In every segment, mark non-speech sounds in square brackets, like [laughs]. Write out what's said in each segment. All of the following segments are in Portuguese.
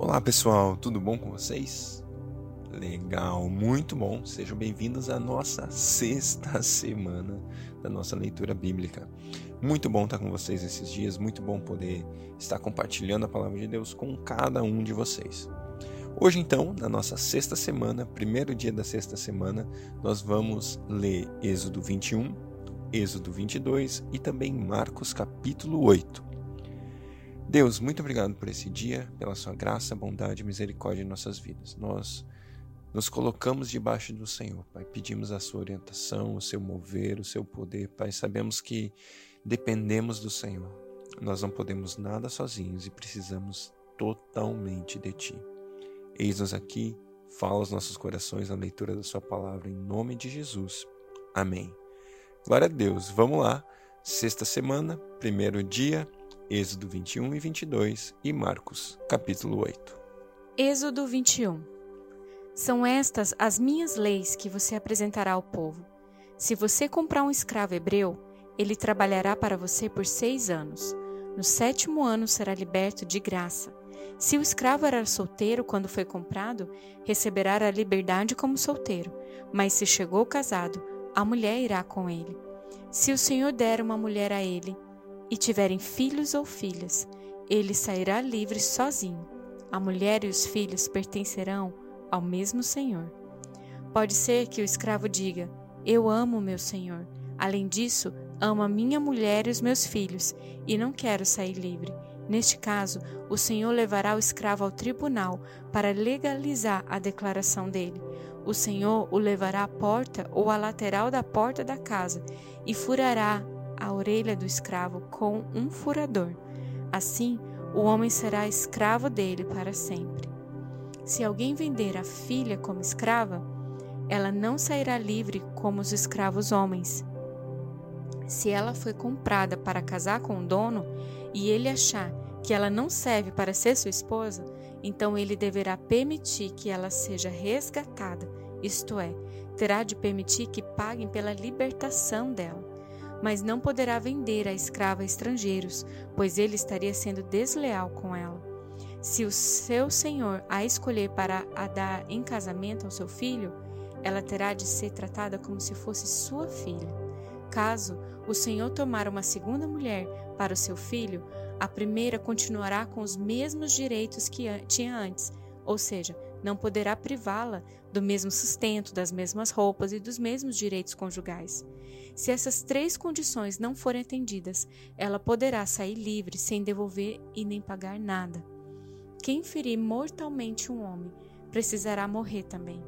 Olá pessoal, tudo bom com vocês? Legal, muito bom. Sejam bem-vindos à nossa sexta [laughs] semana da nossa leitura bíblica. Muito bom estar com vocês esses dias, muito bom poder estar compartilhando a palavra de Deus com cada um de vocês. Hoje, então, na nossa sexta semana, primeiro dia da sexta semana, nós vamos ler Êxodo 21, Êxodo 22 e também Marcos capítulo 8. Deus, muito obrigado por esse dia, pela sua graça, bondade e misericórdia em nossas vidas. Nós nos colocamos debaixo do Senhor, Pai. Pedimos a sua orientação, o seu mover, o seu poder, Pai. Sabemos que dependemos do Senhor. Nós não podemos nada sozinhos e precisamos totalmente de Ti. Eis-nos aqui, fala aos nossos corações a leitura da Sua palavra, em nome de Jesus. Amém. Glória a Deus. Vamos lá. Sexta semana, primeiro dia Êxodo 21 e 22 e Marcos, capítulo 8. Êxodo 21 São estas as minhas leis que você apresentará ao povo. Se você comprar um escravo hebreu, ele trabalhará para você por seis anos. No sétimo ano será liberto de graça. Se o escravo era solteiro quando foi comprado, receberá a liberdade como solteiro, mas se chegou casado, a mulher irá com ele. Se o Senhor der uma mulher a ele, e tiverem filhos ou filhas, ele sairá livre sozinho. A mulher e os filhos pertencerão ao mesmo Senhor. Pode ser que o escravo diga: Eu amo meu senhor. Além disso, amo a minha mulher e os meus filhos, e não quero sair livre. Neste caso, o Senhor levará o escravo ao tribunal para legalizar a declaração dele. O Senhor o levará à porta ou à lateral da porta da casa e furará a orelha do escravo com um furador. Assim, o homem será escravo dele para sempre. Se alguém vender a filha como escrava, ela não sairá livre como os escravos homens. Se ela foi comprada para casar com o dono e ele achar que ela não serve para ser sua esposa, então ele deverá permitir que ela seja resgatada, isto é, terá de permitir que paguem pela libertação dela mas não poderá vender a escrava a estrangeiros, pois ele estaria sendo desleal com ela. Se o seu senhor a escolher para a dar em casamento ao seu filho, ela terá de ser tratada como se fosse sua filha. Caso o senhor tomar uma segunda mulher para o seu filho, a primeira continuará com os mesmos direitos que tinha antes, ou seja, não poderá privá-la do mesmo sustento, das mesmas roupas e dos mesmos direitos conjugais. Se essas três condições não forem atendidas, ela poderá sair livre sem devolver e nem pagar nada. Quem ferir mortalmente um homem precisará morrer também.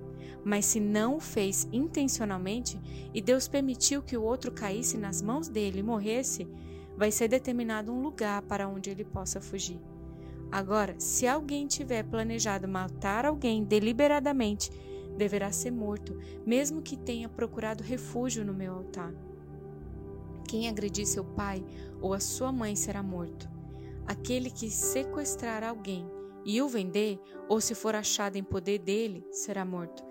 Mas se não o fez intencionalmente e Deus permitiu que o outro caísse nas mãos dele e morresse, vai ser determinado um lugar para onde ele possa fugir. Agora, se alguém tiver planejado matar alguém deliberadamente deverá ser morto, mesmo que tenha procurado refúgio no meu altar. Quem agredir seu pai ou a sua mãe será morto. Aquele que sequestrar alguém e o vender, ou se for achado em poder dele, será morto.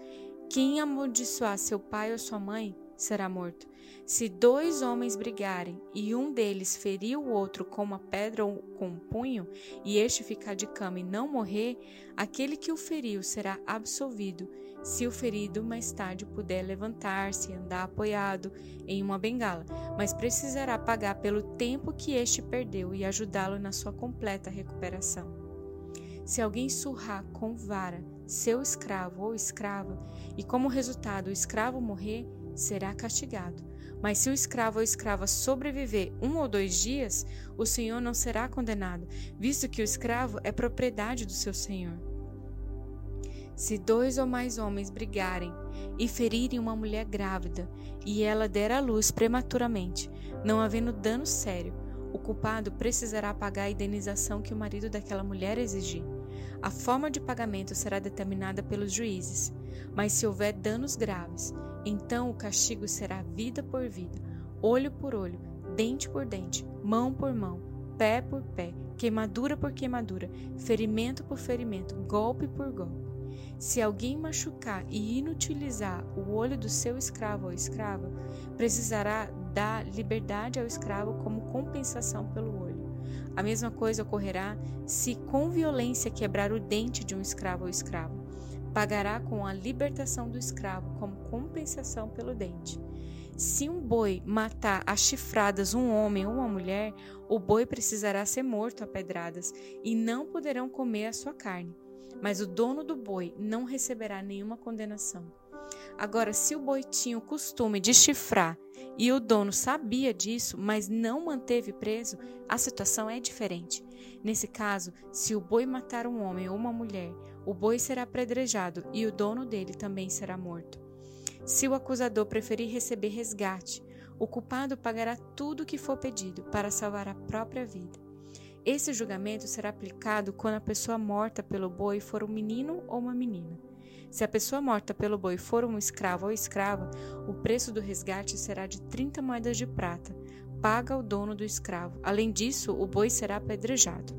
Quem amaldiçoar seu pai ou sua mãe será morto. Se dois homens brigarem e um deles ferir o outro com uma pedra ou com um punho, e este ficar de cama e não morrer, aquele que o feriu será absolvido, se o ferido mais tarde puder levantar-se e andar apoiado em uma bengala, mas precisará pagar pelo tempo que este perdeu e ajudá-lo na sua completa recuperação. Se alguém surrar com vara seu escravo ou escrava, e como resultado o escravo morrer, será castigado. Mas se o escravo ou escrava sobreviver um ou dois dias, o senhor não será condenado, visto que o escravo é propriedade do seu senhor. Se dois ou mais homens brigarem e ferirem uma mulher grávida e ela der à luz prematuramente, não havendo dano sério, o culpado precisará pagar a indenização que o marido daquela mulher exigir. A forma de pagamento será determinada pelos juízes, mas se houver danos graves, então o castigo será vida por vida, olho por olho, dente por dente, mão por mão, pé por pé, queimadura por queimadura, ferimento por ferimento, golpe por golpe. Se alguém machucar e inutilizar o olho do seu escravo ou escrava, precisará dar liberdade ao escravo como compensação pelo. A mesma coisa ocorrerá se com violência quebrar o dente de um escravo ou escravo. Pagará com a libertação do escravo como compensação pelo dente. Se um boi matar a chifradas um homem ou uma mulher, o boi precisará ser morto a pedradas e não poderão comer a sua carne. Mas o dono do boi não receberá nenhuma condenação. Agora, se o boi tinha o costume de chifrar e o dono sabia disso, mas não manteve preso, a situação é diferente. Nesse caso, se o boi matar um homem ou uma mulher, o boi será apedrejado e o dono dele também será morto. Se o acusador preferir receber resgate, o culpado pagará tudo o que for pedido para salvar a própria vida. Esse julgamento será aplicado quando a pessoa morta pelo boi for um menino ou uma menina. Se a pessoa morta pelo boi for um escravo ou escrava, o preço do resgate será de 30 moedas de prata, paga ao dono do escravo. Além disso, o boi será apedrejado.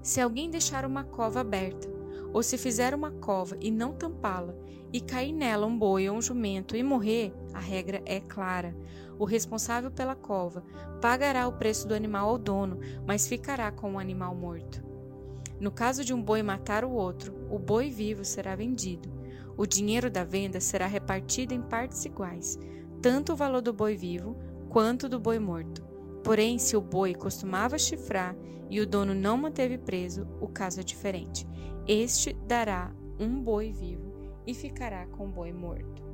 Se alguém deixar uma cova aberta, ou se fizer uma cova e não tampá-la, e cair nela um boi ou um jumento e morrer, a regra é clara. O responsável pela cova pagará o preço do animal ao dono, mas ficará com o animal morto. No caso de um boi matar o outro, o boi vivo será vendido. O dinheiro da venda será repartido em partes iguais, tanto o valor do boi vivo quanto do boi morto. Porém, se o boi costumava chifrar e o dono não manteve preso, o caso é diferente. Este dará um boi vivo e ficará com o boi morto.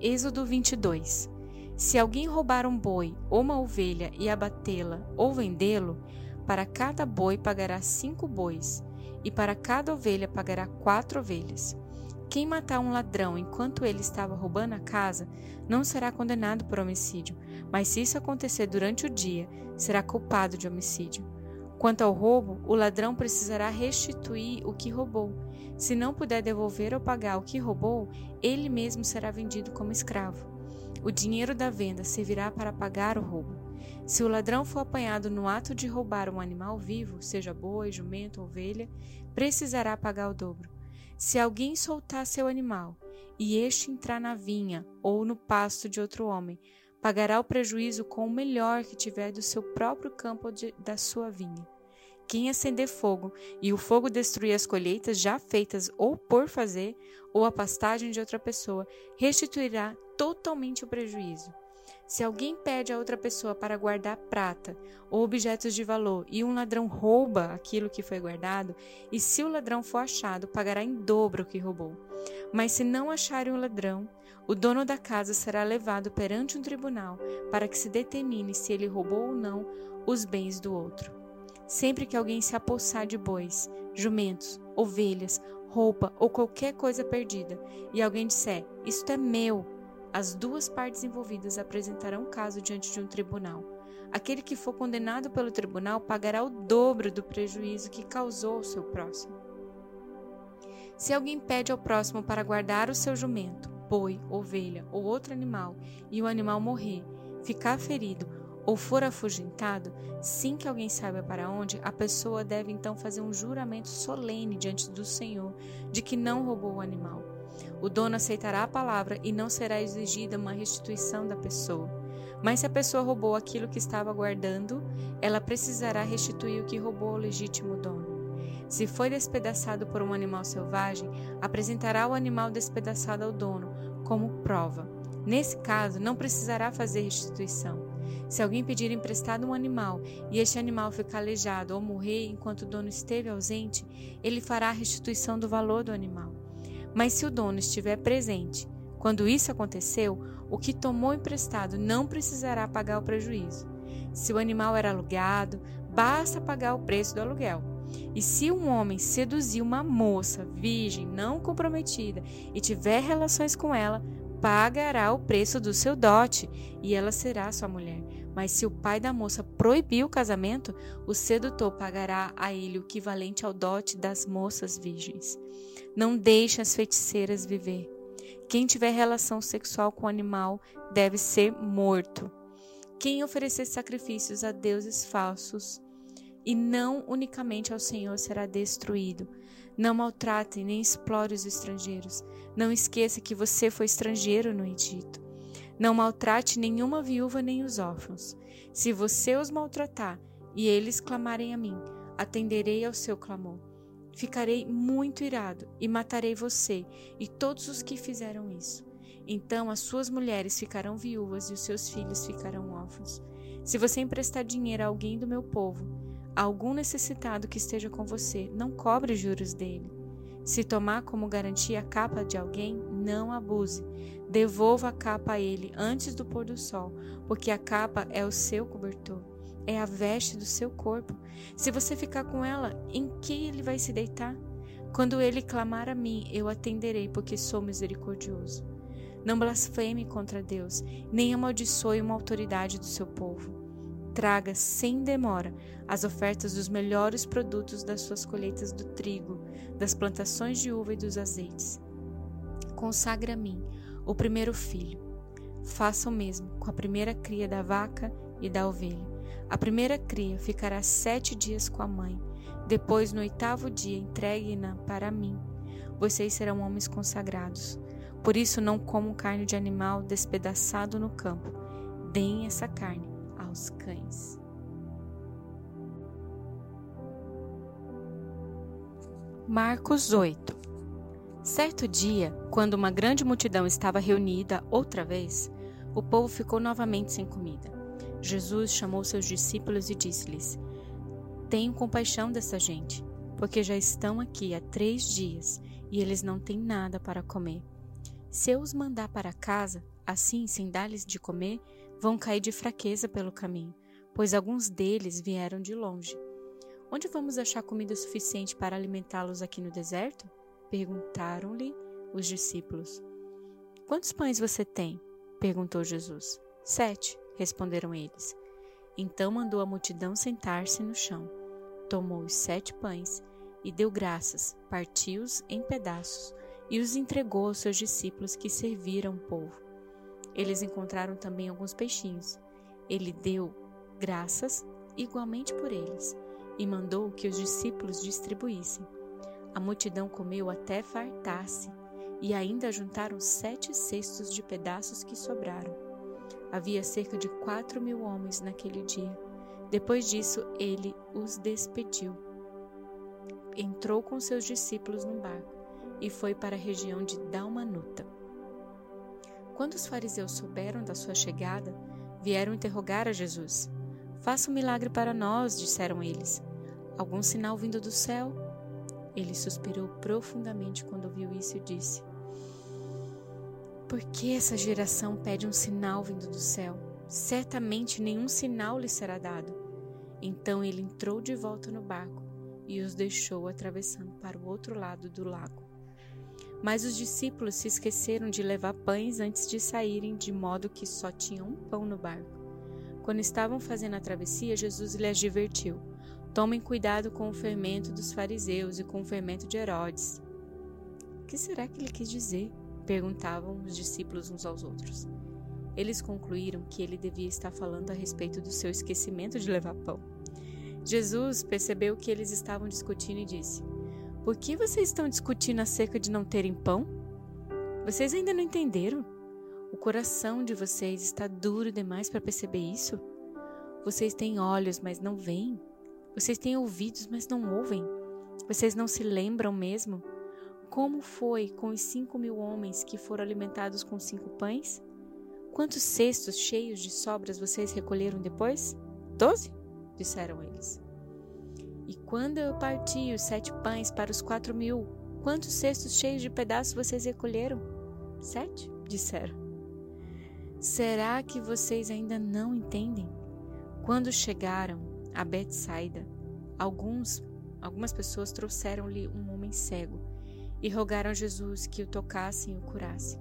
Êxodo 22 Se alguém roubar um boi ou uma ovelha e abatê-la ou vendê-lo, para cada boi pagará cinco bois, e para cada ovelha pagará quatro ovelhas. Quem matar um ladrão enquanto ele estava roubando a casa não será condenado por homicídio, mas se isso acontecer durante o dia, será culpado de homicídio. Quanto ao roubo, o ladrão precisará restituir o que roubou. Se não puder devolver ou pagar o que roubou, ele mesmo será vendido como escravo. O dinheiro da venda servirá para pagar o roubo. Se o ladrão for apanhado no ato de roubar um animal vivo, seja boi, jumento ou ovelha, precisará pagar o dobro. Se alguém soltar seu animal e este entrar na vinha ou no pasto de outro homem, pagará o prejuízo com o melhor que tiver do seu próprio campo de, da sua vinha. Quem acender fogo e o fogo destruir as colheitas já feitas ou por fazer, ou a pastagem de outra pessoa, restituirá totalmente o prejuízo. Se alguém pede a outra pessoa para guardar prata ou objetos de valor e um ladrão rouba aquilo que foi guardado, e se o ladrão for achado, pagará em dobro o que roubou. Mas se não acharem o ladrão, o dono da casa será levado perante um tribunal para que se determine se ele roubou ou não os bens do outro. Sempre que alguém se apossar de bois, jumentos, ovelhas, roupa ou qualquer coisa perdida, e alguém disser: Isto é meu, as duas partes envolvidas apresentarão um caso diante de um tribunal. Aquele que for condenado pelo tribunal pagará o dobro do prejuízo que causou ao seu próximo. Se alguém pede ao próximo para guardar o seu jumento, boi, ovelha ou outro animal e o animal morrer, ficar ferido ou for afugentado, sem que alguém saiba para onde, a pessoa deve então fazer um juramento solene diante do Senhor de que não roubou o animal. O dono aceitará a palavra e não será exigida uma restituição da pessoa. Mas se a pessoa roubou aquilo que estava guardando, ela precisará restituir o que roubou ao legítimo dono. Se foi despedaçado por um animal selvagem, apresentará o animal despedaçado ao dono como prova. Nesse caso, não precisará fazer restituição. Se alguém pedir emprestado um animal e este animal ficar aleijado ou morrer enquanto o dono esteve ausente, ele fará a restituição do valor do animal. Mas se o dono estiver presente, quando isso aconteceu, o que tomou emprestado não precisará pagar o prejuízo. Se o animal era alugado, basta pagar o preço do aluguel. E se um homem seduzir uma moça virgem não comprometida e tiver relações com ela, pagará o preço do seu dote e ela será sua mulher. Mas se o pai da moça proibir o casamento, o sedutor pagará a ele o equivalente ao dote das moças virgens. Não deixe as feiticeiras viver. Quem tiver relação sexual com o animal deve ser morto. Quem oferecer sacrifícios a deuses falsos e não unicamente ao Senhor será destruído. Não maltrate nem explore os estrangeiros. Não esqueça que você foi estrangeiro no Egito. Não maltrate nenhuma viúva nem os órfãos. Se você os maltratar e eles clamarem a mim, atenderei ao seu clamor. Ficarei muito irado e matarei você e todos os que fizeram isso. Então as suas mulheres ficarão viúvas e os seus filhos ficarão órfãos. Se você emprestar dinheiro a alguém do meu povo, a algum necessitado que esteja com você, não cobre juros dele. Se tomar como garantia a capa de alguém, não abuse. Devolva a capa a ele antes do pôr do sol, porque a capa é o seu cobertor, é a veste do seu corpo. Se você ficar com ela, em que ele vai se deitar? Quando ele clamar a mim, eu atenderei, porque sou misericordioso. Não blasfeme contra Deus, nem amaldiçoe uma autoridade do seu povo traga sem demora as ofertas dos melhores produtos das suas colheitas do trigo, das plantações de uva e dos azeites. Consagre a mim o primeiro filho. Faça o mesmo com a primeira cria da vaca e da ovelha. A primeira cria ficará sete dias com a mãe. Depois, no oitavo dia, entregue-na para mim. Vocês serão homens consagrados. Por isso, não comam carne de animal despedaçado no campo. Deem essa carne aos cães. Marcos 8 Certo dia, quando uma grande multidão estava reunida outra vez, o povo ficou novamente sem comida. Jesus chamou seus discípulos e disse-lhes: Tenham compaixão dessa gente, porque já estão aqui há três dias e eles não têm nada para comer. Se eu os mandar para casa, assim, sem dar-lhes de comer, vão cair de fraqueza pelo caminho, pois alguns deles vieram de longe. Onde vamos achar comida suficiente para alimentá-los aqui no deserto? Perguntaram-lhe os discípulos. Quantos pães você tem? perguntou Jesus. Sete, responderam eles. Então mandou a multidão sentar-se no chão. Tomou os sete pães e deu graças, partiu-os em pedaços e os entregou aos seus discípulos que serviram o povo. Eles encontraram também alguns peixinhos. Ele deu graças igualmente por eles e mandou que os discípulos distribuíssem. A multidão comeu até fartar-se e ainda juntaram sete cestos de pedaços que sobraram. Havia cerca de quatro mil homens naquele dia. Depois disso, ele os despediu. Entrou com seus discípulos no barco e foi para a região de Dalmanuta. Quando os fariseus souberam da sua chegada, vieram interrogar a Jesus. Faça um milagre para nós, disseram eles. Algum sinal vindo do céu? Ele suspirou profundamente quando ouviu isso e disse: Por que essa geração pede um sinal vindo do céu? Certamente nenhum sinal lhe será dado. Então ele entrou de volta no barco e os deixou atravessando para o outro lado do lago. Mas os discípulos se esqueceram de levar pães antes de saírem, de modo que só tinham um pão no barco. Quando estavam fazendo a travessia, Jesus lhes advertiu: Tomem cuidado com o fermento dos fariseus e com o fermento de Herodes. O que será que ele quis dizer? perguntavam os discípulos uns aos outros. Eles concluíram que ele devia estar falando a respeito do seu esquecimento de levar pão. Jesus percebeu que eles estavam discutindo e disse: por que vocês estão discutindo acerca de não terem pão? Vocês ainda não entenderam? O coração de vocês está duro demais para perceber isso? Vocês têm olhos, mas não veem? Vocês têm ouvidos, mas não ouvem? Vocês não se lembram mesmo? Como foi com os cinco mil homens que foram alimentados com cinco pães? Quantos cestos cheios de sobras vocês recolheram depois? Doze? disseram eles. E quando eu parti os sete pães para os quatro mil, quantos cestos cheios de pedaços vocês recolheram? Sete, disseram. Será que vocês ainda não entendem? Quando chegaram a Betsaida, alguns, algumas pessoas trouxeram-lhe um homem cego e rogaram a Jesus que o tocasse e o curasse.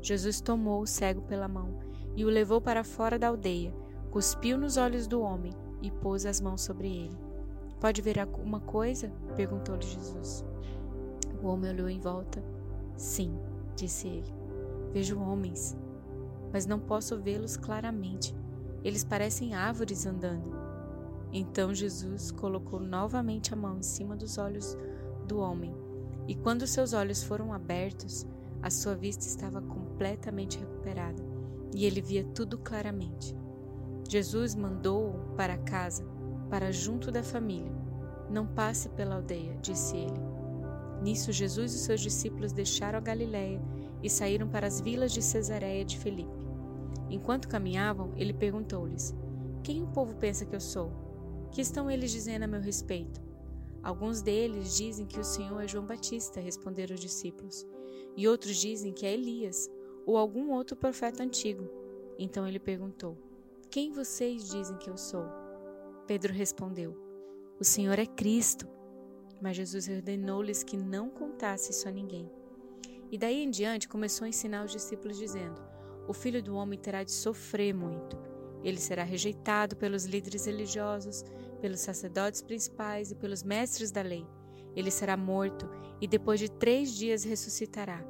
Jesus tomou o cego pela mão e o levou para fora da aldeia, cuspiu nos olhos do homem e pôs as mãos sobre ele. Pode ver alguma coisa? perguntou-lhe Jesus. O homem olhou em volta. Sim, disse ele. Vejo homens, mas não posso vê-los claramente. Eles parecem árvores andando. Então Jesus colocou novamente a mão em cima dos olhos do homem, e quando seus olhos foram abertos, a sua vista estava completamente recuperada. e ele via tudo claramente. Jesus mandou-o para casa, para junto da família. Não passe pela aldeia, disse ele. Nisso, Jesus e seus discípulos deixaram a Galiléia e saíram para as vilas de Cesareia de Felipe. Enquanto caminhavam, ele perguntou-lhes: Quem o povo pensa que eu sou? Que estão eles dizendo a meu respeito? Alguns deles dizem que o Senhor é João Batista, responderam os discípulos, e outros dizem que é Elias ou algum outro profeta antigo. Então ele perguntou: Quem vocês dizem que eu sou? Pedro respondeu: O Senhor é Cristo. Mas Jesus ordenou-lhes que não contasse isso a ninguém. E daí em diante começou a ensinar os discípulos, dizendo: O filho do homem terá de sofrer muito. Ele será rejeitado pelos líderes religiosos, pelos sacerdotes principais e pelos mestres da lei. Ele será morto e depois de três dias ressuscitará.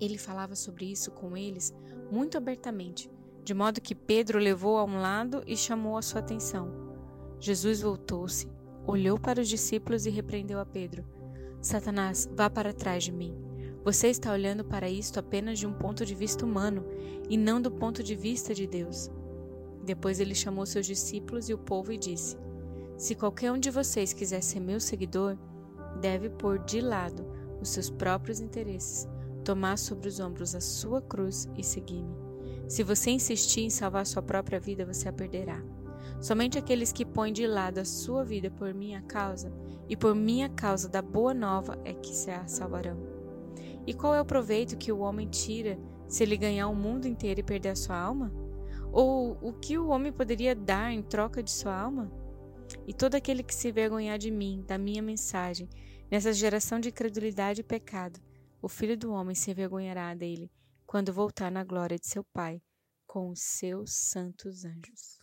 Ele falava sobre isso com eles muito abertamente, de modo que Pedro levou a um lado e chamou a sua atenção. Jesus voltou-se olhou para os discípulos e repreendeu a Pedro: Satanás, vá para trás de mim. Você está olhando para isto apenas de um ponto de vista humano e não do ponto de vista de Deus. Depois ele chamou seus discípulos e o povo e disse: Se qualquer um de vocês quiser ser meu seguidor, deve pôr de lado os seus próprios interesses, tomar sobre os ombros a sua cruz e seguir-me. Se você insistir em salvar sua própria vida, você a perderá. Somente aqueles que põem de lado a sua vida por minha causa e por minha causa da boa nova é que se a salvarão. E qual é o proveito que o homem tira se ele ganhar o mundo inteiro e perder a sua alma? Ou o que o homem poderia dar em troca de sua alma? E todo aquele que se vergonhar de mim, da minha mensagem, nessa geração de credulidade e pecado, o filho do homem se envergonhará dele quando voltar na glória de seu Pai com os seus santos anjos.